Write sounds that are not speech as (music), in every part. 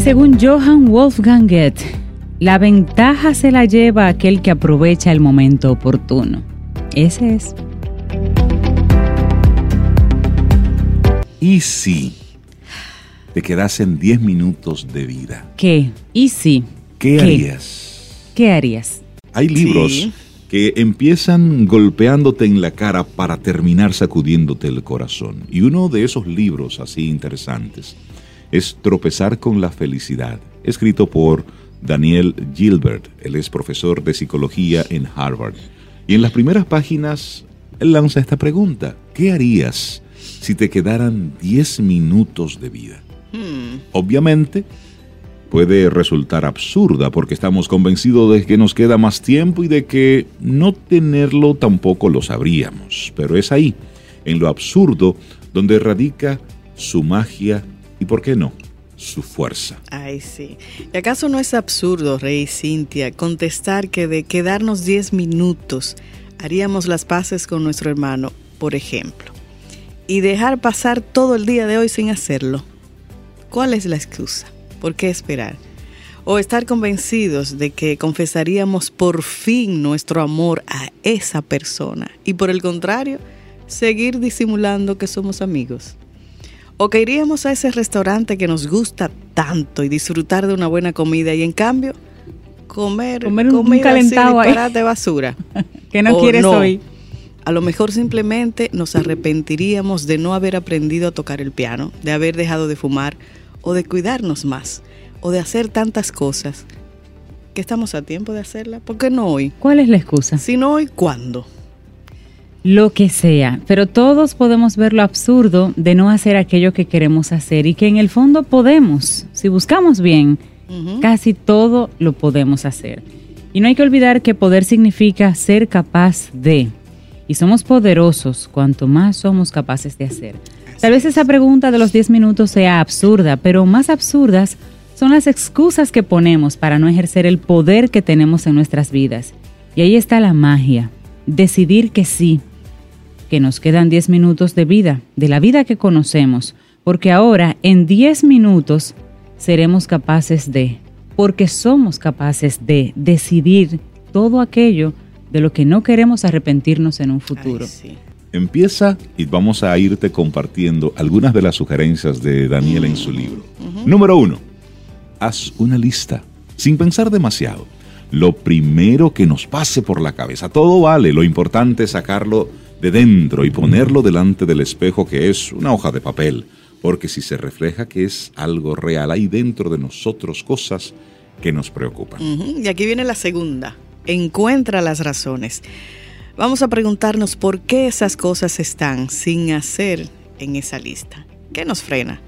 Y según Johann Wolfgang Goethe, la ventaja se la lleva aquel que aprovecha el momento oportuno. Ese es. ¿Y si te quedasen 10 minutos de vida? ¿Qué? ¿Y si? ¿Qué, harías? ¿Qué harías? Hay libros Sí. que empiezan golpeándote en la cara para terminar sacudiéndote el corazón. Y uno de esos libros así interesantes es Tropezar con la felicidad, escrito por Daniel Gilbert. Él es profesor de psicología en Harvard. Y en las primeras páginas él lanza esta pregunta. ¿Qué harías si te quedaran 10 minutos de vida? Obviamente, puede resultar absurda porque estamos convencidos de que nos queda más tiempo y de que no tenerlo tampoco lo sabríamos. Pero es ahí, en lo absurdo, donde radica su magia y, ¿por qué no?, su fuerza. Ay, sí. ¿Y acaso no es absurdo, Rey Cintia, contestar que de quedarnos 10 minutos haríamos las paces con nuestro hermano, por ejemplo, y dejar pasar todo el día de hoy sin hacerlo? ¿Cuál es la excusa? ¿Por qué esperar? O estar convencidos de que confesaríamos por fin nuestro amor a esa persona y por el contrario, seguir disimulando que somos amigos. O que iríamos a ese restaurante que nos gusta tanto y disfrutar de una buena comida y en cambio comer, Comer un- un comida así, calentado ahí. disparate basura. (laughs) ¿Qué no O quieres no. hoy? A lo mejor simplemente nos arrepentiríamos de no haber aprendido a tocar el piano, de haber dejado de fumar o de cuidarnos más o de hacer tantas cosas que estamos a tiempo de hacerla. ¿Por qué no hoy? ¿Cuál es la excusa? Si no hoy, ¿cuándo? Lo que sea, pero todos podemos ver lo absurdo de no hacer aquello que queremos hacer y que en el fondo podemos, si buscamos bien, casi todo lo podemos hacer. Y no hay que olvidar que poder significa ser capaz de. Y somos poderosos cuanto más somos capaces de hacer. Tal vez esa pregunta de los 10 minutos sea absurda, pero más absurdas son las excusas que ponemos para no ejercer el poder que tenemos en nuestras vidas. Y ahí está la magia. Decidir que sí, que nos quedan 10 minutos de vida, de la vida que conocemos, porque ahora en 10 minutos seremos capaces de, porque somos capaces de decidir todo aquello de lo que no queremos arrepentirnos en un futuro. Ay, sí. Empieza y vamos a irte compartiendo algunas de las sugerencias de Daniel en su libro. Número uno, haz una lista, sin pensar demasiado. Lo primero que nos pase por la cabeza, todo vale, lo importante es sacarlo de dentro y ponerlo delante del espejo que es una hoja de papel, porque si se refleja que es algo real, hay dentro de nosotros cosas que nos preocupan. Y aquí viene la segunda. Encuentra las razones. Vamos a preguntarnos por qué esas cosas están sin hacer en esa lista. ¿Qué nos frena?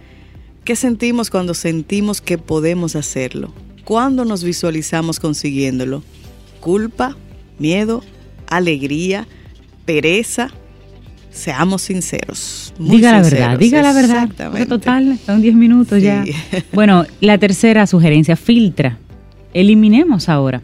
¿Qué sentimos cuando sentimos que podemos hacerlo? ¿Cuándo nos visualizamos consiguiéndolo? ¿Culpa? ¿Miedo? ¿Alegría? ¿Pereza? Seamos sinceros. muy diga la verdad, diga la verdad. exactamente. Total, son 10 minutos Sí. ya. (laughs) Bueno, la tercera sugerencia, filtra. Eliminemos ahora.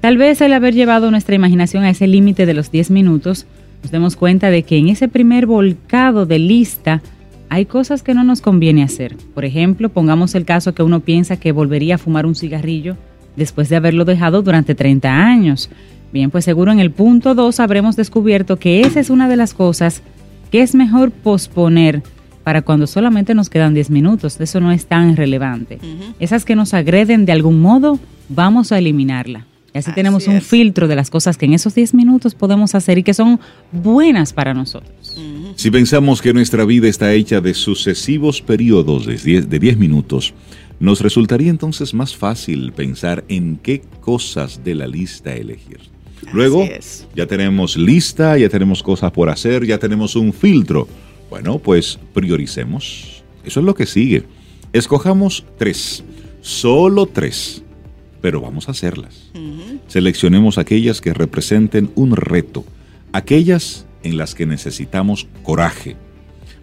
Tal vez el haber llevado nuestra imaginación a ese límite de los 10 minutos, nos demos cuenta de que en ese primer volcado de lista hay cosas que no nos conviene hacer. Por ejemplo, pongamos el caso que uno piensa que volvería a fumar un cigarrillo después de haberlo dejado durante 30 años. Bien, pues seguro en el punto 2 habremos descubierto que esa es una de las cosas que es mejor posponer para cuando solamente nos quedan 10 minutos. Eso no es tan relevante. Esas que nos agreden de algún modo, vamos a eliminarla. Y así, Así tenemos un filtro de las cosas que en esos 10 minutos podemos hacer y que son buenas para nosotros. Si pensamos que nuestra vida está hecha de sucesivos periodos de 10, de 10 minutos, nos resultaría entonces más fácil pensar en qué cosas de la lista elegir. Luego, ya tenemos lista, ya tenemos cosas por hacer, ya tenemos un filtro. Bueno, pues prioricemos. Eso es lo que sigue. Escojamos tres, solo tres, pero vamos a hacerlas. Seleccionemos aquellas que representen un reto, aquellas en las que necesitamos coraje.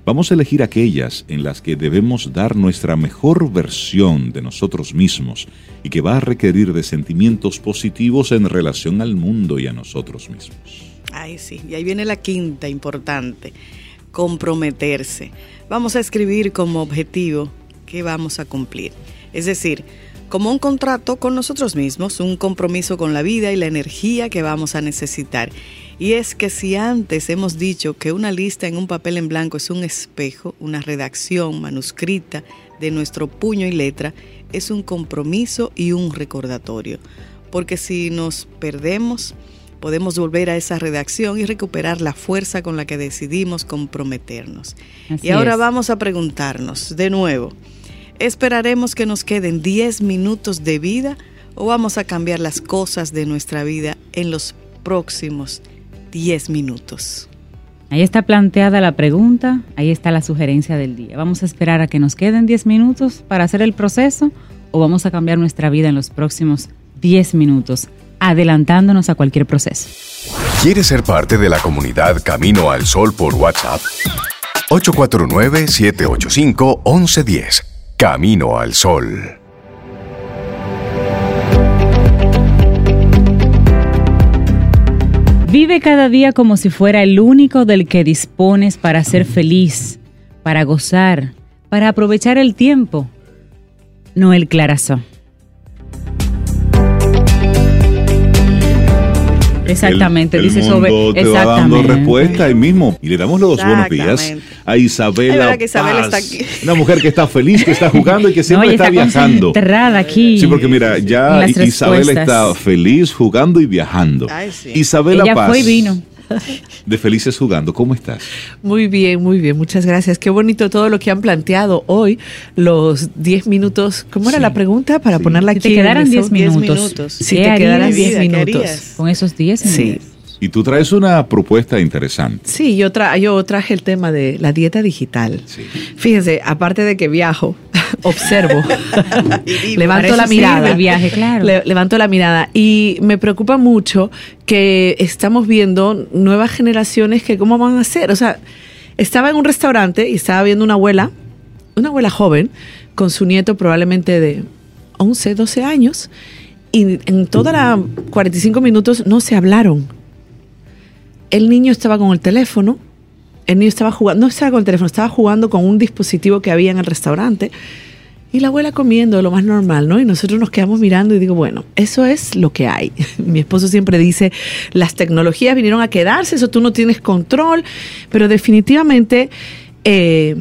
Vamos a elegir aquellas en las que debemos dar nuestra mejor versión de nosotros mismos y que va a requerir de sentimientos positivos en relación al mundo y a nosotros mismos. Ay, sí. Y ahí viene la quinta importante, comprometerse. Vamos a escribir como objetivo que vamos a cumplir. Es decir, como un contrato con nosotros mismos, un compromiso con la vida y la energía que vamos a necesitar. Y es que si antes hemos dicho que una lista en un papel en blanco es un espejo, una redacción manuscrita de nuestro puño y letra, es un compromiso y un recordatorio. Porque si nos perdemos, podemos volver a esa redacción y recuperar la fuerza con la que decidimos comprometernos. Así y ahora es. vamos a preguntarnos de nuevo, ¿esperaremos que nos queden 10 minutos de vida o vamos a cambiar las cosas de nuestra vida en los próximos 10 minutos? Ahí está planteada la pregunta, ahí está la sugerencia del día. ¿Vamos a esperar a que nos queden 10 minutos para hacer el proceso o vamos a cambiar nuestra vida en los próximos 10 minutos, adelantándonos a cualquier proceso? ¿Quieres ser parte de la comunidad Camino al Sol por WhatsApp? 849-785-1110. Camino al Sol. Vive cada día como si fuera el único del que dispones para ser feliz, para gozar, para aprovechar el tiempo. Noel Clarazó. Exactamente, el, dice el sobre mundo te va dando exactamente. respuesta ahí mismo. Y le damos los buenos días Exactamente. a Isabela. Que Isabela Paz, está aquí. Una mujer que está feliz, que está jugando y que (laughs) No, siempre ella está, viajando. concentrada aquí. Sí, porque mira, ya Isabela respuestas. está feliz jugando y viajando. Ay, sí. Isabela Ella Paz, fue y vino. (laughs) de Felices Jugando, ¿cómo estás? Muy bien, muy bien, muchas gracias. Qué bonito todo lo que han planteado hoy, los 10 minutos. ¿Cómo era Sí. la pregunta para Sí. ponerla Si aquí? te en quedaran el 10 Zoom? 10 minutos, minutos. Si ¿qué te quedaran harías 10 Vida, ¿qué minutos. con esos 10 Sí. Y tú traes una propuesta interesante. Sí, yo, tra yo traje el tema de la dieta digital. Sí. Fíjense, aparte de que viajo, (laughs) observo, (laughs) levanto la mirada. el viaje, claro. Le- levanto la mirada y me preocupa mucho que estamos viendo nuevas generaciones que cómo van a hacer. O sea, estaba en un restaurante y estaba viendo una abuela, una abuela joven, con su nieto probablemente de 11, 12 años, y en toda la 45 minutos no se hablaron. El niño estaba con el teléfono, el niño estaba jugando, no estaba con el teléfono, estaba jugando con un dispositivo que había en el restaurante. Y la abuela comiendo lo más normal, ¿no? Y nosotros nos quedamos mirando y digo, bueno, eso es lo que hay. (laughs) Mi esposo siempre dice, las tecnologías vinieron a quedarse, eso tú no tienes control, pero definitivamente eh,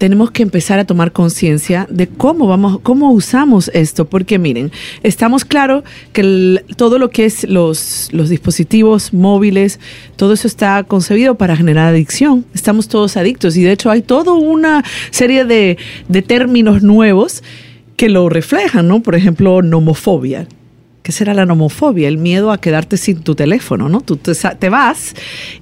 tenemos que empezar a tomar conciencia de cómo vamos, cómo usamos esto, porque miren, estamos claros que todo lo que es los, los dispositivos móviles, todo eso está concebido para generar adicción. Estamos todos adictos y de hecho hay toda una serie de, de términos nuevos que lo reflejan, ¿no? Por ejemplo, nomofobia. ¿Qué será la nomofobia? El miedo a quedarte sin tu teléfono, ¿no? Tú te, vas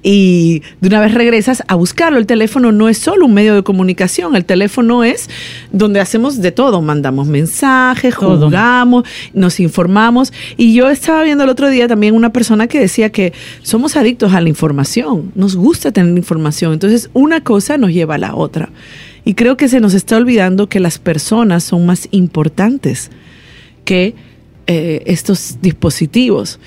y de una vez regresas a buscarlo. El teléfono no es solo un medio de comunicación, el teléfono es donde hacemos de todo. Mandamos mensajes, jugamos, nos informamos. Y yo estaba viendo el otro día también una persona que decía que somos adictos a la información, nos gusta tener información. Entonces, una cosa nos lleva a la otra. Y creo que se nos está olvidando que las personas son más importantes que eh, estos dispositivos.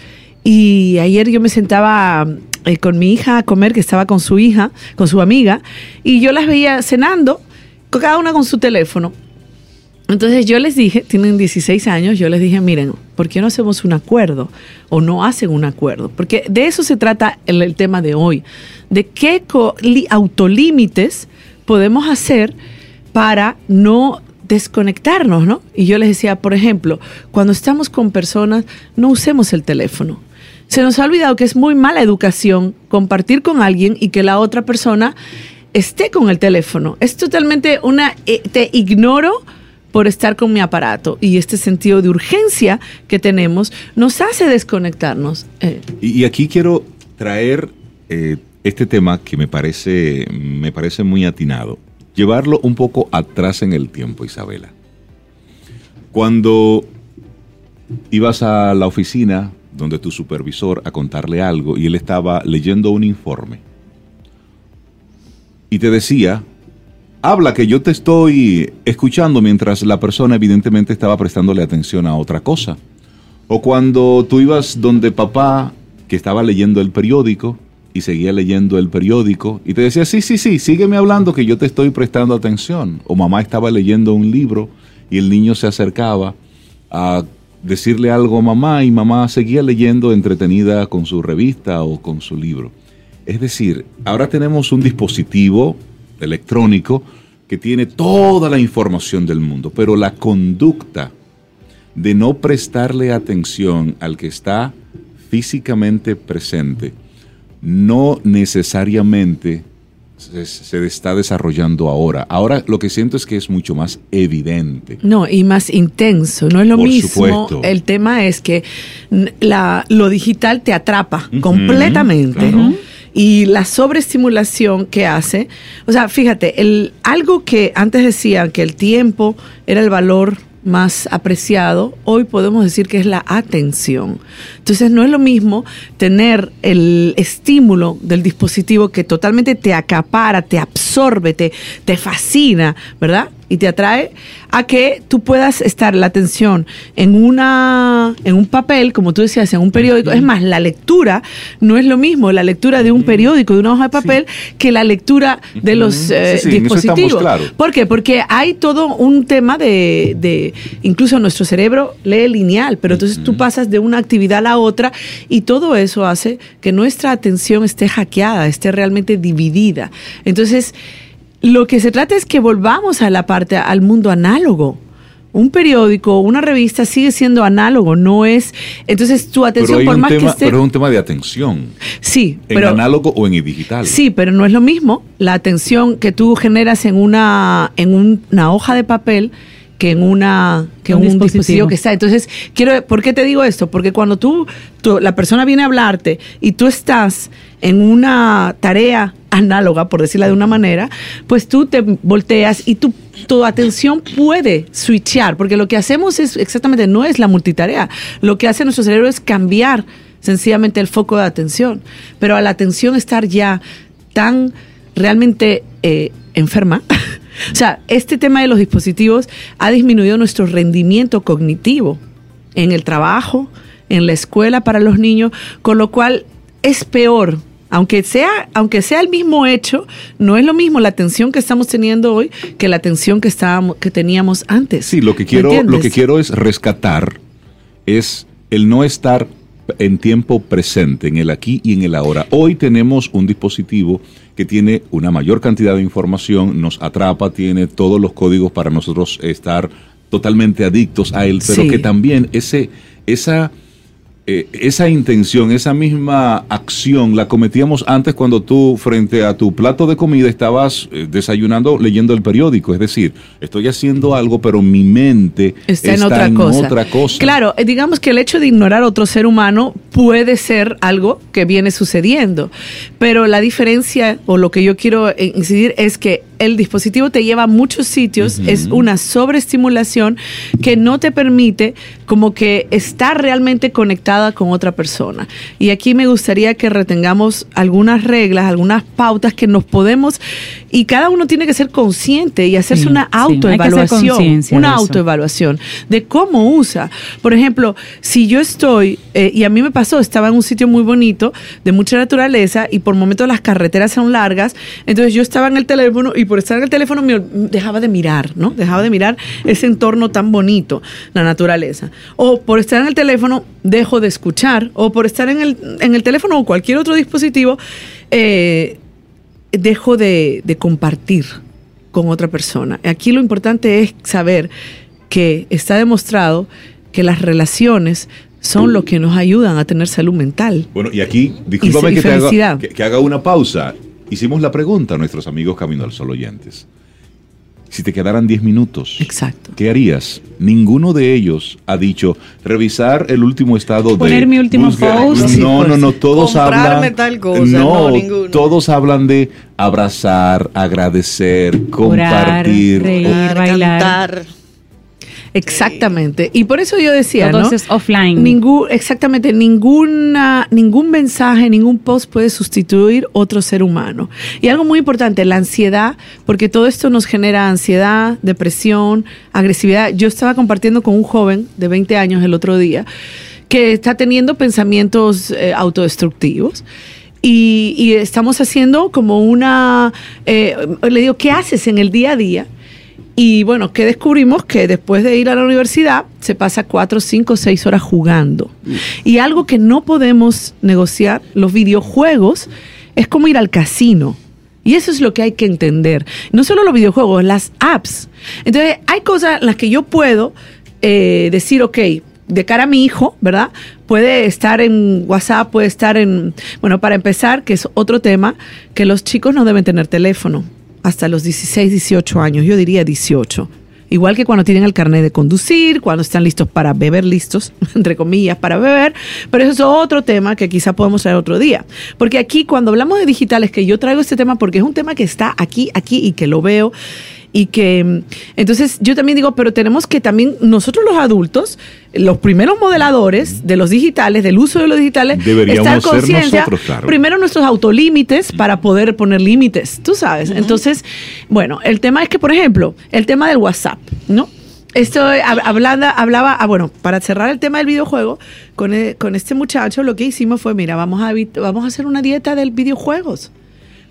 Y ayer yo me sentaba eh, con mi hija a comer, que estaba con su hija, con su amiga, y yo las veía cenando, cada una con su teléfono. Entonces yo les dije, tienen 16 años, yo les dije, miren, ¿por qué no hacemos un acuerdo? O no hacen un acuerdo. Porque de eso se trata el, el tema de hoy. De qué autolímites podemos hacer para no desconectarnos, ¿no? Y yo les decía, por ejemplo, cuando estamos con personas, no usemos el teléfono. Se nos ha olvidado que es muy mala educación compartir con alguien y que la otra persona esté con el teléfono. Es totalmente una, eh, te ignoro por estar con mi aparato. Y este sentido de urgencia que tenemos nos hace desconectarnos. Eh. Y, aquí quiero traer eh, este tema que me parece, me parece muy atinado. Llevarlo un poco atrás en el tiempo, Isabela. Cuando ibas a la oficina donde tu supervisor a contarle algo y él estaba leyendo un informe y te decía, habla que yo te estoy escuchando mientras la persona evidentemente estaba prestándole atención a otra cosa. O cuando tú ibas donde papá, que estaba leyendo el periódico, y seguía leyendo el periódico, y te decía, sí, sí, sí, sígueme hablando que yo te estoy prestando atención. O mamá estaba leyendo un libro y el niño se acercaba a decirle algo a mamá y mamá seguía leyendo entretenida con su revista o con su libro. Es decir, ahora tenemos un dispositivo electrónico que tiene toda la información del mundo, pero la conducta de no prestarle atención al que está físicamente presente no necesariamente se, está desarrollando ahora. Ahora lo que siento es que es mucho más evidente. No, y más intenso. No es lo mismo. El tema es que la, lo digital te atrapa completamente y la sobreestimulación que hace. O sea, fíjate, el, algo que antes decían que el tiempo era el valor más apreciado, hoy podemos decir que es la atención. Entonces no es lo mismo tener el estímulo del dispositivo que totalmente te acapara, te absorbe, te, te fascina, ¿verdad? y te atrae a que tú puedas estar la atención en una en un papel, como tú decías, en un periódico. Es más, la lectura no es lo mismo la lectura de un periódico, de una hoja de papel, que la lectura de los eh, dispositivos. ¿Por qué? Porque hay todo un tema de, de, incluso nuestro cerebro lee lineal, pero entonces tú pasas de una actividad a la otra y todo eso hace que nuestra atención esté hackeada, esté realmente dividida. Entonces, lo que se trata es que volvamos a la parte, al mundo análogo. Un periódico, una revista sigue siendo análogo, no es. Entonces, tu atención, por más que esté. Pero es un tema de atención. Sí. En análogo o en digital. Sí, pero no es lo mismo la atención que tú generas en una, en una hoja de papel que en una que un, dispositivo. que está. Entonces, quiero, ¿por qué te digo esto? Porque cuando tú, la persona viene a hablarte y tú estás en una tarea análoga, por decirla de una manera, pues tú te volteas y tu, tu atención puede switchar, porque lo que hacemos es exactamente no es la multitarea. Lo que hace nuestro cerebro es cambiar sencillamente el foco de atención. Pero a la atención estar ya tan realmente eh, enferma, (laughs) O sea, este tema de los dispositivos ha disminuido nuestro rendimiento cognitivo en el trabajo, en la escuela para los niños, con lo cual es peor. Aunque sea, aunque sea el mismo hecho, no es lo mismo la atención que estamos teniendo hoy que la atención que estábamos, que teníamos antes. Sí, lo que quiero, lo que quiero es rescatar es el no estar en tiempo presente, en el aquí y en el ahora. Hoy tenemos un dispositivo que tiene una mayor cantidad de información, nos atrapa, tiene todos los códigos para nosotros estar totalmente adictos a él, pero que también ese, esa eh, esa intención, esa misma acción la cometíamos antes cuando tú frente a tu plato de comida estabas eh, desayunando leyendo el periódico. Es decir, estoy haciendo algo, pero mi mente está, en, otra, cosa. Claro, eh, digamos que el hecho de ignorar a otro ser humano puede ser algo que viene sucediendo, pero la diferencia o lo que yo quiero incidir es que el dispositivo te lleva a muchos sitios, es una sobreestimulación que no te permite como que estar realmente conectada con otra persona. Y aquí me gustaría que retengamos algunas reglas, algunas pautas que nos podemos, y cada uno tiene que ser consciente y hacerse una autoevaluación, una autoevaluación de cómo usa. Por ejemplo, si yo estoy, eh, y a mí me pasó, estaba en un sitio muy bonito, de mucha naturaleza, y por momentos las carreteras son largas, entonces yo estaba en el teléfono y por estar en el teléfono me dejaba de mirar, ¿no? Dejaba de mirar ese entorno tan bonito, la naturaleza. O por estar en el teléfono dejo de escuchar, o por estar en el, en el teléfono o cualquier otro dispositivo, eh, dejo de, de compartir con otra persona. Aquí lo importante es saber que está demostrado que las relaciones son lo que nos ayudan a tener salud mental. Bueno, y aquí, discúlpame que, te haga, que haga una pausa hicimos la pregunta a nuestros amigos Camino al Sol oyentes. Si te quedaran 10 minutos, Exacto. ¿qué harías? Ninguno de ellos ha dicho revisar el último estado de Poner mi último busca- post. No, Sí, no, pues, no, todos hablan tal cosa, no, ninguno. todos hablan de abrazar, agradecer, Orar, compartir. reír. Cantar, bailar. cantar. Exactamente. Y por eso yo decía, Todo ¿no? eso es offline. Ningún, exactamente, ninguna, ningún mensaje, ningún post puede sustituir otro ser humano. Y algo muy importante, la ansiedad, porque todo esto nos genera ansiedad, depresión, agresividad. Yo estaba compartiendo con un joven de 20 años el otro día que está teniendo pensamientos eh, autodestructivos. Y, y estamos haciendo como una, eh, le digo, ¿qué haces en el día a día? Y bueno, que descubrimos que después de ir a la universidad se pasa cuatro, cinco, seis horas jugando. Y algo que no podemos negociar, los videojuegos, es como ir al casino. Y eso es lo que hay que entender. No solo los videojuegos, las apps. Entonces, hay cosas en las que yo puedo eh, decir, ok, de cara a mi hijo, ¿verdad? Puede estar en WhatsApp, puede estar en... Bueno, para empezar, que es otro tema, que los chicos no deben tener teléfono hasta los 16, 18 años, yo diría 18. Igual que cuando tienen el carnet de conducir, cuando están listos para beber, listos, (laughs) entre comillas, para beber. Pero eso es otro tema que quizá podemos traer otro día. Porque aquí, cuando hablamos de digitales, que yo traigo este tema porque es un tema que está aquí, aquí y que lo veo. Y que entonces yo también digo, pero tenemos que también nosotros los adultos, los primeros modeladores de los digitales, del uso de los digitales, Deberíamos estar conciencia, claro. primero nuestros autolímites para poder poner límites, tú sabes. Entonces, bueno, el tema es que, por ejemplo, el tema del WhatsApp, ¿no? Esto hab- hablaba, hablaba ah, bueno, para cerrar el tema del videojuego, con, e- con este muchacho lo que hicimos fue, mira, vamos a, vamos a hacer una dieta del videojuegos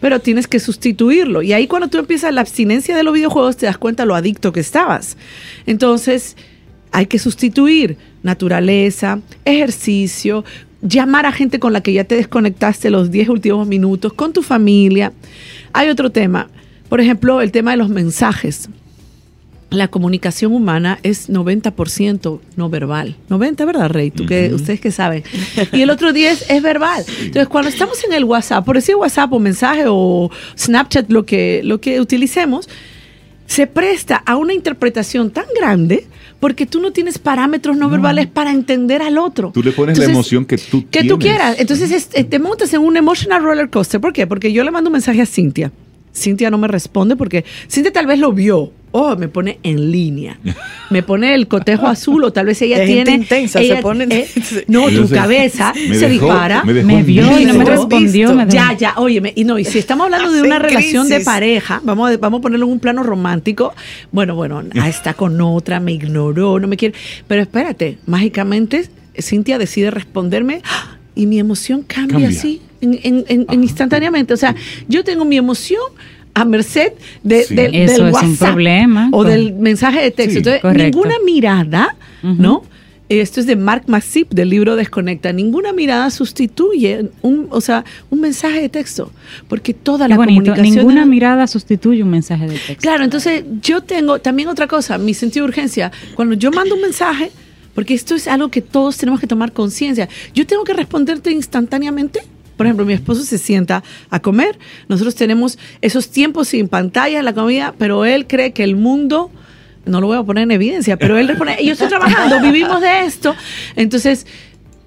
pero tienes que sustituirlo. Y ahí cuando tú empiezas la abstinencia de los videojuegos te das cuenta lo adicto que estabas. Entonces, hay que sustituir naturaleza, ejercicio, llamar a gente con la que ya te desconectaste los 10 últimos minutos, con tu familia. Hay otro tema, por ejemplo, el tema de los mensajes. La comunicación humana es 90% no verbal. 90, ¿verdad, Rey? Tú que, ustedes que saben. Y el otro 10 es verbal. Entonces, cuando estamos en el WhatsApp, por decir WhatsApp o mensaje o Snapchat, lo que, lo que utilicemos, se presta a una interpretación tan grande porque tú no tienes parámetros no, verbales para entender al otro. Tú le pones la emoción que tú Que tú quieras. Entonces es- eh, te montas en un emotional roller coaster. ¿Por qué? Porque yo le mando un mensaje a Cintia. Cintia no me responde porque Cintia tal vez lo vio. Oh, me pone en línea. Me pone el cotejo azul o tal vez ella (laughs) Es tiene... intensa, se pone- eh, (laughs) no, tu cabeza me se dejó- dispara. me dejó Me en vio y no me respondió. me Ya, ya, óyeme, y no, y si estamos hablando de una relación de pareja, vamos a, vamos a ponerlo en un plano romántico, bueno, bueno, (laughs) está con otra, me ignoró, no me quiere, pero espérate, mágicamente Cintia decide responderme ¡ah! Y mi emoción cambia, Cambia. así, en, en- en- en instantáneamente, o sea, yo tengo mi emoción a merced de, Sí. del- Eso del es un WhatsApp problema. o del mensaje de texto. Sí. Entonces, Correcto. ninguna mirada, ¿no? Esto es de Mark Masip del libro Desconecta. Ninguna mirada sustituye un, o sea, un mensaje de texto, porque toda Qué la bonito. comunicación Ninguna de- mirada sustituye un mensaje de texto. Claro, entonces yo tengo también otra cosa, mi sentido de urgencia. Cuando yo mando un mensaje, porque esto es algo que todos tenemos que tomar conciencia, yo tengo que responderte instantáneamente. Por ejemplo, mi esposo se sienta a comer, nosotros tenemos esos tiempos sin pantalla en la comida, pero él cree que el mundo, no lo voy a poner en evidencia, pero él responde, yo estoy trabajando, (laughs) vivimos de esto. Entonces,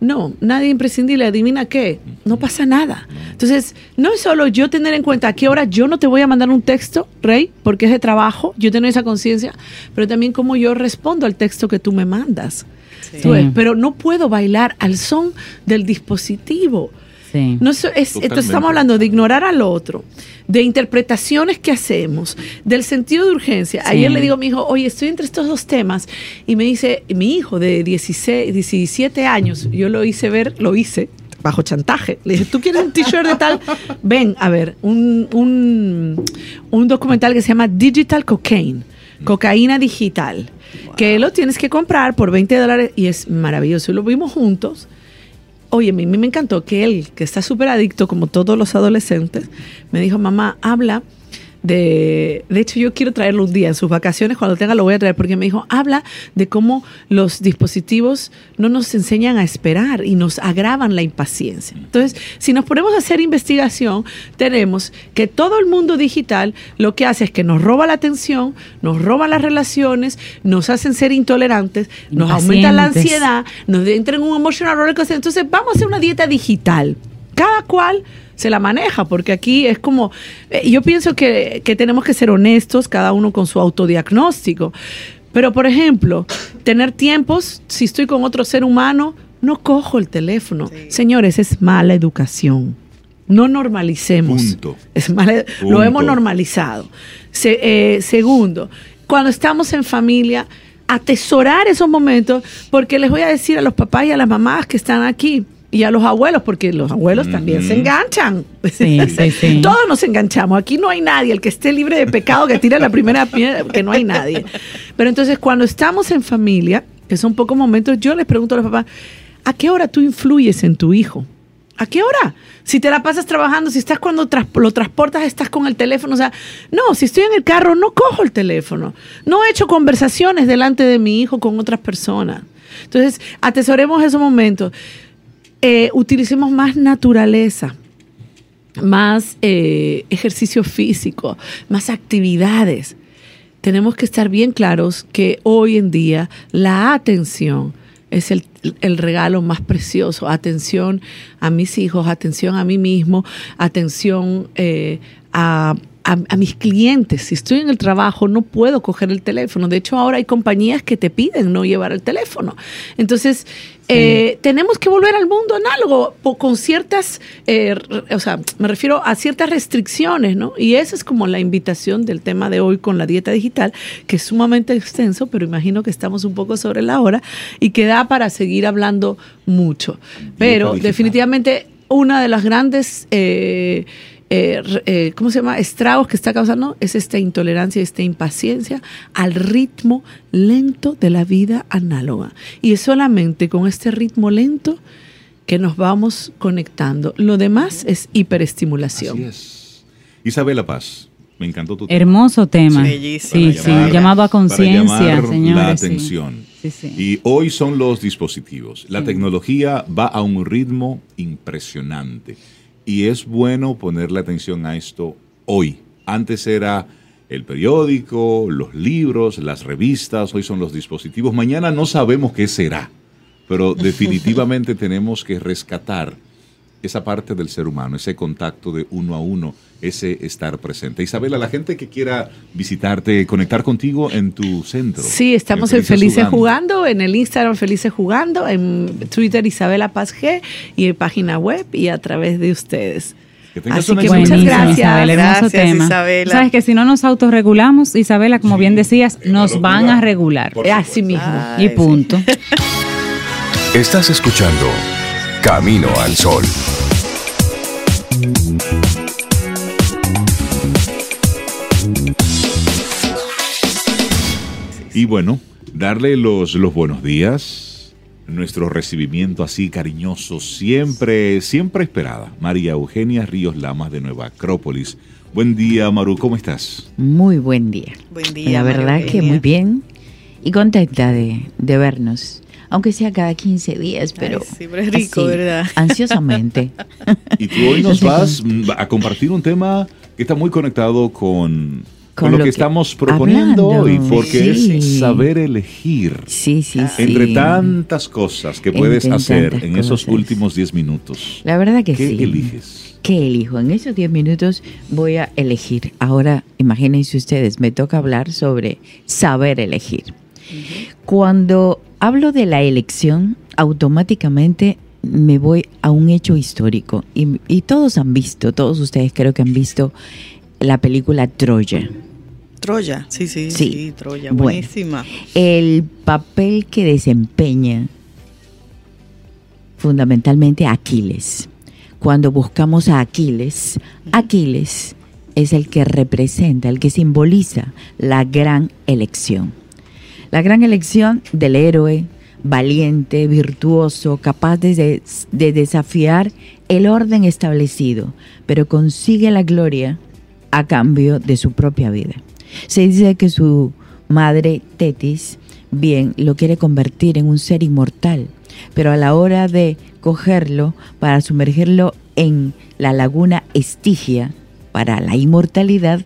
no, nadie imprescindible, adivina qué, no pasa nada. Entonces, no es solo yo tener en cuenta a qué hora yo no te voy a mandar un texto, Rey, porque es de trabajo, yo tengo esa conciencia, pero también cómo yo respondo al texto que tú me mandas. Ves, Sí. Pero no puedo bailar al son del dispositivo. Sí. No es- es- entonces estamos hablando de ignorar al otro, de interpretaciones que hacemos, del sentido de urgencia. Sí. Ayer le digo a mi hijo, oye, estoy entre estos dos temas. Y me dice, mi hijo de 16, 17 años, yo lo hice ver, lo hice bajo chantaje. Le dije, ¿tú quieres un t-shirt de tal? (laughs) Ven, a ver, un, un, un documental que se llama Digital Cocaine, cocaína digital, que lo tienes que comprar por 20 dólares y es maravilloso. Y lo vimos juntos. Oye, a mí me encantó que él, que está súper adicto, como todos los adolescentes, me dijo, mamá, habla de, de hecho yo quiero traerlo un día en sus vacaciones, cuando tenga lo voy a traer, porque me dijo, habla de cómo los dispositivos no nos enseñan a esperar y nos agravan la impaciencia. Entonces, si nos ponemos a hacer investigación, tenemos que todo el mundo digital lo que hace es que nos roba la atención, nos roba las relaciones, nos hacen ser intolerantes, nos aumenta la ansiedad, nos entra en un emotional roller coaster. Entonces, vamos a hacer una dieta digital. Cada cual se la maneja, porque aquí es como, eh, yo pienso que, que tenemos que ser honestos, cada uno con su autodiagnóstico. Pero, por ejemplo, tener tiempos, si estoy con otro ser humano, no cojo el teléfono. Señores, es mala educación. No normalicemos. Punto. Es mala- Lo hemos normalizado. Se- eh, segundo, cuando estamos en familia, atesorar esos momentos, porque les voy a decir a los papás y a las mamás que están aquí y a los abuelos, porque los abuelos también se enganchan. Sí, sí, (laughs) sí. Todos nos enganchamos. Aquí no hay nadie. El que esté libre de pecado, que tire la primera piedra, que no hay nadie. Pero entonces, cuando estamos en familia, que son pocos momentos, yo les pregunto a los papás, ¿a qué hora tú influyes en tu hijo? ¿A qué hora? Si te la pasas trabajando, si estás cuando lo transportas, estás con el teléfono. O sea, no, si estoy en el carro, no cojo el teléfono. No he hecho conversaciones delante de mi hijo con otras personas. Entonces, atesoremos esos momentos. Eh, utilicemos más naturaleza, más eh, ejercicio físico, más actividades. Tenemos que estar bien claros que hoy en día la atención es el, regalo más precioso. Atención a mis hijos, atención a mí mismo, atención eh, a, a- a mis clientes. Si estoy en el trabajo, no puedo coger el teléfono. De hecho, ahora hay compañías que te piden no llevar el teléfono. Entonces, eh, tenemos que volver al mundo análogo con ciertas, eh, o sea, me refiero a ciertas restricciones, ¿no? Y esa es como la invitación del tema de hoy con la dieta digital, que es sumamente extenso, pero imagino que estamos un poco sobre la hora y que da para seguir hablando mucho. Pero definitivamente una de las grandes... eh, eh, eh, ¿cómo se llama? Estragos que está causando es esta intolerancia, esta impaciencia al ritmo lento de la vida análoga. Y es solamente con este ritmo lento que nos vamos conectando. Lo demás es hiperestimulación. Así es. Isabela Paz, me encantó tu tema. Hermoso tema. Sí. Sí, Bellísimo. sí, llamar- llamado a conciencia, señores. La sí. atención. Sí, sí. Y hoy son los dispositivos. La tecnología va a un ritmo impresionante. Y es bueno ponerle atención a esto hoy. Antes era el periódico, los libros, las revistas, hoy son los dispositivos. Mañana no sabemos qué será, pero definitivamente (laughs) tenemos que rescatar esa parte del ser humano, ese contacto de uno a uno, ese estar presente. Isabela, la gente que quiera visitarte, conectar contigo en tu centro. Sí, estamos en Felices jugando. en el Instagram Felices Jugando, en Twitter Isabela Paz G y en página web y a través de ustedes. Que Así que muchas Buenísimo, gracias. Isabel, hermoso Gracias, tema. Isabela. Sabes que si no nos autorregulamos, Isabela, como bien decías, nos van a regular. Así mismo. Ay, Y sí. punto. (laughs) Estás escuchando Camino al Sol. Y bueno, darle los, los buenos días, nuestro recibimiento así cariñoso, siempre, siempre esperada. María Eugenia Ríos Lamas de Nueva Acrópolis. Buen día, Maru, ¿cómo estás? Muy buen día. Buen día. La María verdad que Eugenia. muy bien y contenta de, de vernos. Aunque sea cada 15 días, pero. Ay, sí, pero es rico, ¿verdad? (laughs) Ansiosamente. (laughs) Y tú hoy nos vas a compartir un tema que está muy conectado con, con Con lo, lo que, estamos proponiendo hablando, hoy, porque sí. es saber elegir. Sí, sí, sí. Entre tantas cosas que puedes Entre hacer en esos últimos 10 minutos, La verdad que ¿qué sí. eliges? ¿Qué elijo? En esos 10 minutos voy a elegir. Ahora, imagínense ustedes, me toca hablar sobre saber elegir. Cuando hablo de la elección, automáticamente me voy a un hecho histórico. Y, y todos han visto, todos ustedes creo que han visto la película Troya. Troya, sí, sí, Sí. sí, Troya, Bueno. buenísima. El papel que desempeña fundamentalmente Aquiles. Cuando buscamos a Aquiles, Aquiles es el que representa, el que simboliza la gran elección. La gran elección del héroe valiente, virtuoso, capaz de, des- de desafiar el orden establecido, pero consigue la gloria a cambio de su propia vida. Se dice que su madre Tetis, bien, lo quiere convertir en un ser inmortal, pero a la hora de cogerlo para sumergirlo en la laguna Estigia para la inmortalidad,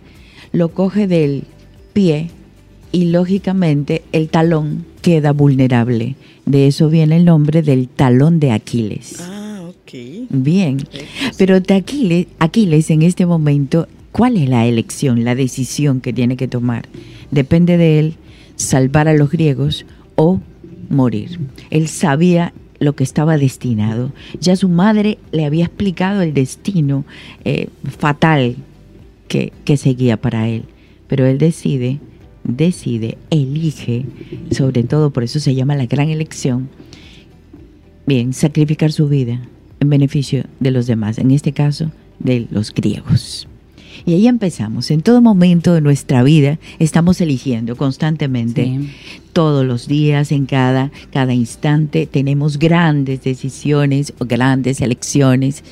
lo coge del pie y lógicamente el talón queda vulnerable. De eso viene el nombre del talón de Aquiles. Ah, ok. Bien, pero de Aquiles, Aquiles en este momento, ¿cuál es la elección, la decisión que tiene que tomar? Depende de él salvar a los griegos o morir. Él sabía lo que estaba destinado. Ya su madre le había explicado el destino eh, fatal que, que seguía para él. Pero él decide, decide, elige, sobre todo por eso se llama la gran elección, bien, sacrificar su vida en beneficio de los demás, en este caso de los griegos. Y ahí empezamos. En todo momento de nuestra vida estamos eligiendo constantemente. Sí. Todos los días, en cada, cada instante, tenemos grandes decisiones o grandes elecciones,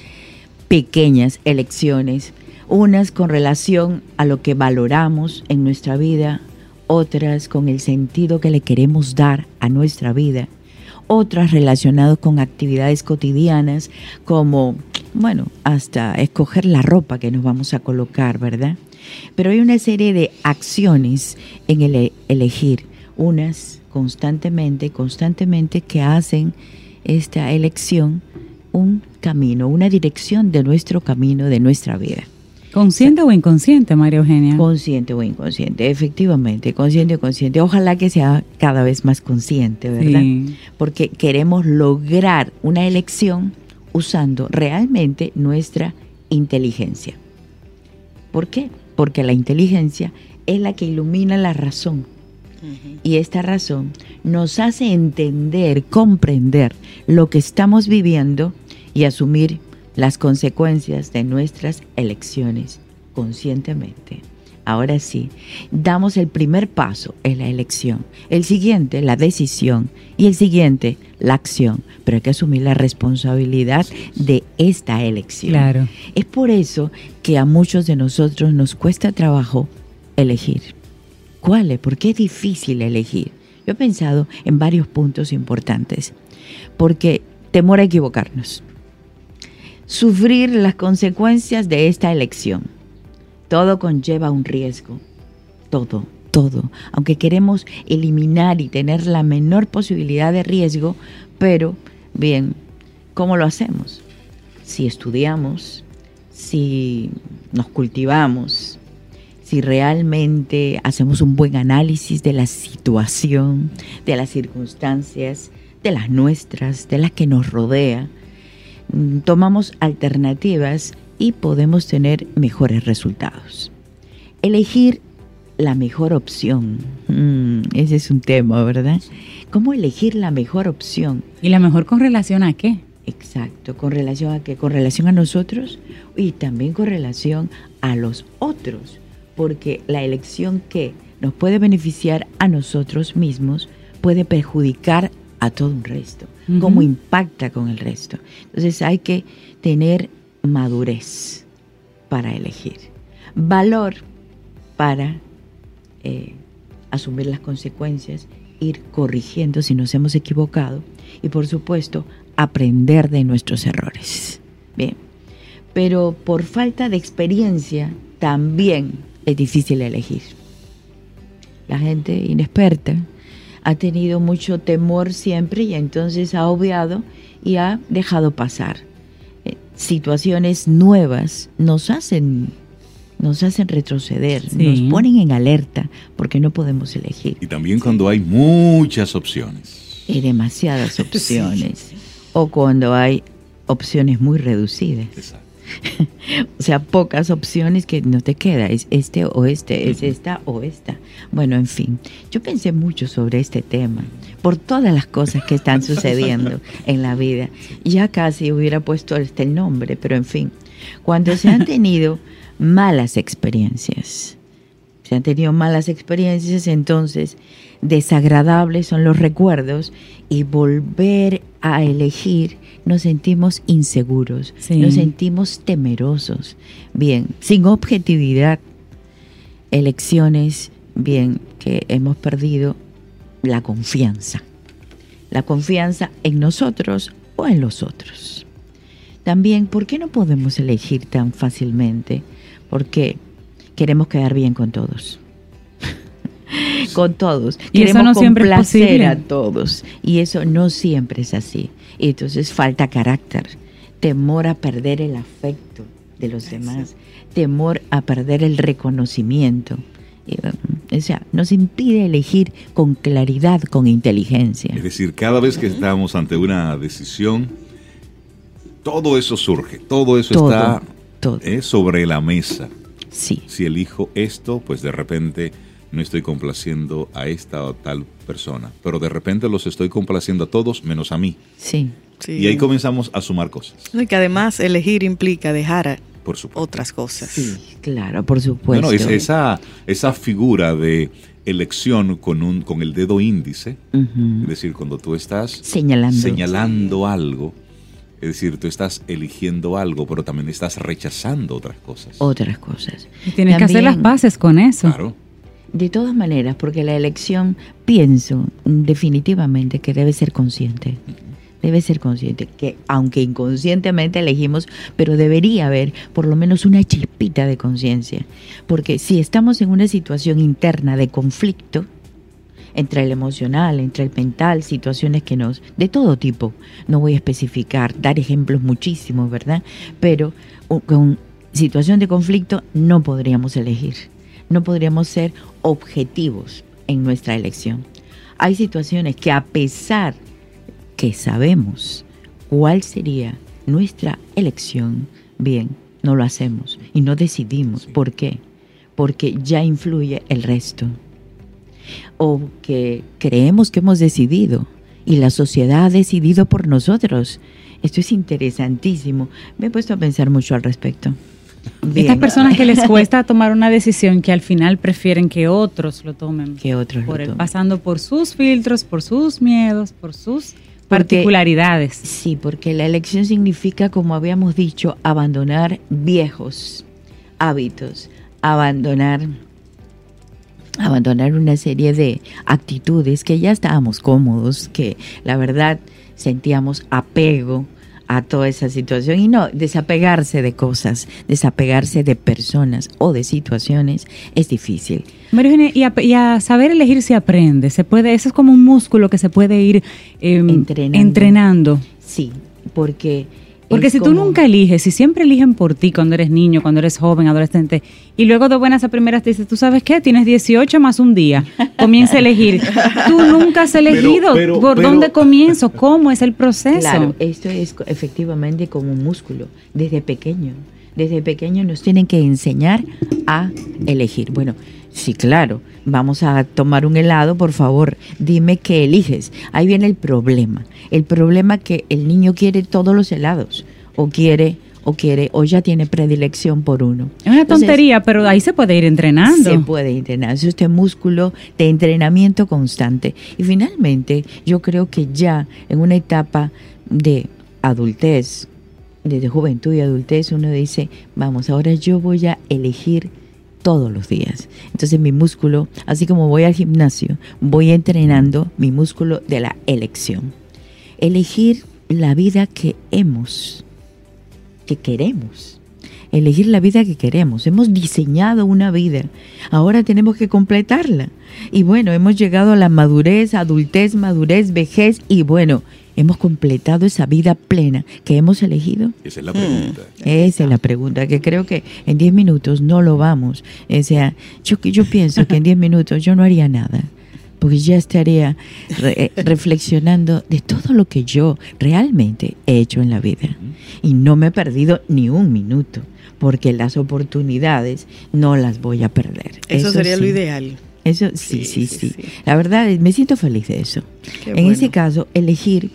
pequeñas elecciones, unas con relación a lo que valoramos en nuestra vida, otras con el sentido que le queremos dar a nuestra vida, otras relacionadas con actividades cotidianas como, bueno, hasta escoger la ropa que nos vamos a colocar, ¿verdad? Pero hay una serie de acciones en el elegir, unas constantemente, constantemente que hacen esta elección un camino, una dirección de nuestro camino, de nuestra vida. ¿Consciente o inconsciente, María Eugenia? Consciente o inconsciente, efectivamente, consciente o consciente. Ojalá que sea cada vez más consciente, ¿verdad? Sí. Porque queremos lograr una elección usando realmente nuestra inteligencia. ¿Por qué? Porque la inteligencia es la que ilumina la razón. Y esta razón nos hace entender, comprender lo que estamos viviendo y asumir las consecuencias de nuestras elecciones conscientemente. Ahora sí, damos el primer paso en la elección, el siguiente la decisión y el siguiente la acción, pero hay que asumir la responsabilidad de esta elección. Claro. Es por eso que a muchos de nosotros nos cuesta trabajo elegir. ¿Cuáles? ¿Por qué es difícil elegir? Yo he pensado en varios puntos importantes. Porque temor a equivocarnos. Sufrir las consecuencias de esta elección. Todo conlleva un riesgo. Todo, todo. Aunque queremos eliminar y tener la menor posibilidad de riesgo, pero bien, ¿cómo lo hacemos? Si estudiamos, si nos cultivamos, si realmente hacemos un buen análisis de la situación, de las circunstancias, de las nuestras, de las que nos rodea, tomamos alternativas y podemos tener mejores resultados. Elegir la mejor opción. Mm, ese es un tema, ¿verdad? ¿Cómo elegir la mejor opción? ¿Y la mejor con relación a qué? Exacto, con relación a qué? Con relación a nosotros y también con relación a los otros, porque la elección que nos puede beneficiar a nosotros mismos puede perjudicar a todo un resto, Cómo impacta con el resto. Entonces hay que tener madurez para elegir, valor para eh, asumir las consecuencias, ir corrigiendo si nos hemos equivocado y por supuesto aprender de nuestros errores. Bien, pero por falta de experiencia también es difícil elegir. La gente inexperta ha tenido mucho temor siempre y entonces ha obviado y ha dejado pasar. Eh, situaciones nuevas nos hacen nos hacen retroceder, Sí. nos ponen en alerta porque no podemos elegir. Y también cuando hay muchas opciones. Hay demasiadas (laughs) opciones. O cuando hay opciones muy reducidas. Exacto. (laughs) O sea, pocas opciones que no te queda. Es este o este, es esta o esta. Bueno, en fin. Yo pensé mucho sobre este tema. Por todas las cosas que están sucediendo (laughs) en la vida. Ya casi hubiera puesto este el nombre, pero en fin. Cuando se han tenido (laughs) malas experiencias. Se han tenido malas experiencias, entonces desagradables son los recuerdos y volver a elegir nos sentimos inseguros, Sí. nos sentimos temerosos, bien, sin objetividad, elecciones, bien, que hemos perdido la confianza, la confianza en nosotros o en los otros. También, ¿por qué no podemos elegir tan fácilmente? Porque queremos quedar bien con todos. Con todos. Y eso Queremos no siempre es complacer posible. a todos. Y eso no siempre es así. Y entonces falta carácter, temor a perder el afecto de los demás, temor a perder el reconocimiento. Um, o sea, nos impide elegir con claridad, con inteligencia. Es decir, cada vez que estamos ante una decisión, todo eso surge, todo eso Todo, está todo. eh, sobre la mesa. Sí, Si elijo esto, pues de repente no estoy complaciendo a esta o tal persona, pero de repente los estoy complaciendo a todos menos a mí. sí. Sí. Y ahí comenzamos a sumar cosas, No, y que además elegir implica dejar a por supuesto. otras cosas. Sí, claro, por supuesto. Bueno, es- esa, esa figura de elección con, un, con el dedo índice, es decir, cuando tú estás Señalando. señalando algo, es decir, tú estás eligiendo algo, pero también estás rechazando otras cosas. Otras cosas. Y tienes que hacer las paces con eso. Claro. De todas maneras, porque la elección, pienso definitivamente que debe ser consciente. Debe ser consciente que, aunque inconscientemente elegimos, pero debería haber por lo menos una chispita de conciencia. Porque si estamos en una situación interna de conflicto, entre el emocional, entre el mental, situaciones que nos, de todo tipo, no voy a especificar, dar ejemplos muchísimos, ¿verdad? Pero con situación de conflicto no podríamos elegir, no podríamos ser objetivos en nuestra elección. Hay situaciones que a pesar que sabemos cuál sería nuestra elección, bien, no lo hacemos y no decidimos. Sí. ¿Por qué? Porque ya influye el resto o que creemos que hemos decidido y la sociedad ha decidido por nosotros. Esto es interesantísimo. Me he puesto a pensar mucho al respecto. Estas Bien. personas que les cuesta (laughs) tomar una decisión que al final prefieren que otros lo tomen. que otros por tomen. pasando por sus filtros, por sus miedos, por sus Porque- particularidades. Sí, porque la elección significa, como habíamos dicho, abandonar viejos hábitos, abandonar abandonar una serie de actitudes que ya estábamos cómodos, que la verdad sentíamos apego a toda esa situación y no, desapegarse de cosas, desapegarse de personas o de situaciones es difícil. María Eugenia, y a, y a saber elegir se aprende, se puede, eso es como un músculo que se puede ir Entrenando. entrenando. Sí, porque... Porque es si tú nunca eliges, si siempre eligen por ti cuando eres niño, cuando eres joven, adolescente, y luego de buenas a primeras te dices, tú sabes qué, tienes 18 más un día, comienza a elegir. Tú (laughs) nunca has elegido pero- por pero- dónde comienzo, cómo es el proceso. Claro, esto es efectivamente como un músculo, desde pequeño. Desde pequeño nos tienen que enseñar a elegir. Bueno, sí, claro, vamos a tomar un helado, por favor, dime qué eliges. Ahí viene el problema. El problema que el niño quiere todos los helados, o quiere, o quiere, o ya tiene predilección por uno. es una Entonces, tontería, pero ahí se puede ir entrenando. se puede entrenar. Es este músculo de entrenamiento constante. Y finalmente, yo creo que ya en una etapa de adultez, desde juventud y adultez, uno dice, vamos, ahora yo voy a elegir todos los días. Entonces mi músculo, así como voy al gimnasio, voy entrenando mi músculo de la elección. Elegir la vida que hemos, que queremos elegir la vida que queremos. Hemos diseñado una vida. Ahora tenemos que completarla. Y bueno, hemos llegado a la madurez, adultez, madurez, vejez y bueno, hemos completado esa vida plena que hemos elegido. Esa es la pregunta. Esa es la pregunta, que creo que en 10 minutos no lo vamos. O sea, yo, yo pienso que en 10 minutos yo no haría nada, porque ya estaría re- eh, reflexionando de todo lo que yo realmente he hecho en la vida. Y no me he perdido ni un minuto, porque las oportunidades no las voy a perder. Eso, sería lo sí. ideal. Eso sí, sí, Sí, sí, sí, sí. La verdad, me siento feliz de eso. Qué en bueno. ese caso, elegir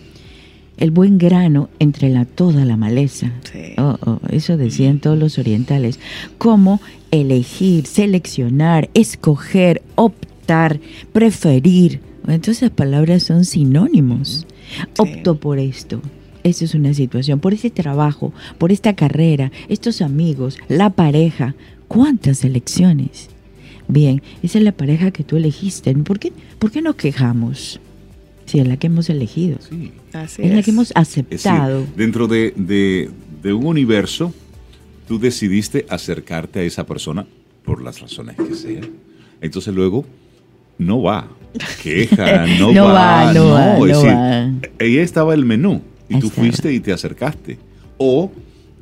el buen grano entre la, toda la maleza. Sí. Oh, oh, eso decían todos los orientales. Cómo elegir, seleccionar, escoger, optar, preferir. Entonces las palabras son sinónimos. Opto por esto. Esa es una situación, por ese trabajo, por esta carrera, estos amigos, la pareja. ¿Cuántas elecciones? Bien, esa es la pareja que tú elegiste. ¿Por qué, por qué nos quejamos? Si es la que hemos elegido. Sí. Así es, la es. que hemos Es decir, aceptado. dentro de, de- de un universo, tú decidiste acercarte a esa persona por las razones que sean. Entonces luego no va. Queja, (laughs) no, No va. va, no va, es no decir, va. ahí estaba el menú y Ahí tú estaba. fuiste y te acercaste. O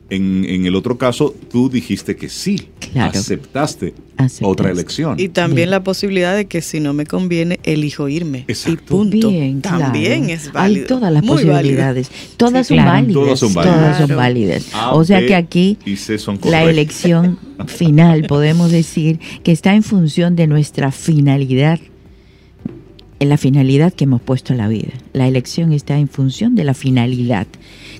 en, en el otro caso, tú dijiste que sí. Claro. Aceptaste, Aceptaste. otra elección. Y también Bien. la posibilidad de que si no me conviene, elijo irme. Exacto. Y punto. Bien, también claro. es válido. Hay todas las muy válido. posibilidades. Todas Sí, son claro. válidas. Todas son Todas válidas. son Claro. válidas. A, O sea que aquí y C son la elección (laughs) final, podemos decir, que está en función de nuestra finalidad, en la finalidad que hemos puesto a la vida. La elección está en función de la finalidad.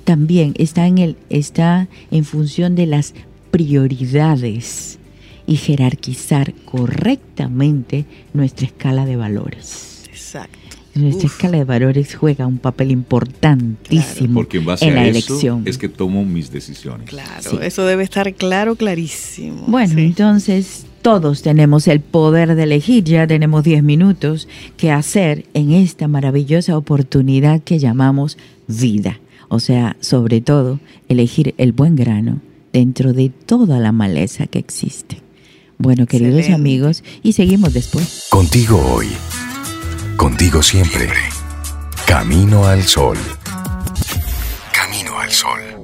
También está en, el, está en función de las prioridades y jerarquizar correctamente nuestra escala de valores. Exacto. Nuestra Uf. escala de valores juega un papel importantísimo Porque en base en la a eso elección. es que tomo mis decisiones. Claro, Sí. eso debe estar claro, clarísimo. Bueno, Sí. entonces todos tenemos el poder de elegir, ya tenemos 10 minutos que hacer en esta maravillosa oportunidad que llamamos vida. O sea, sobre todo, elegir el buen grano dentro de toda la maleza que existe. Bueno, queridos Excelente. amigos, y seguimos después. Contigo hoy. Contigo siempre. Camino al sol. Camino al sol.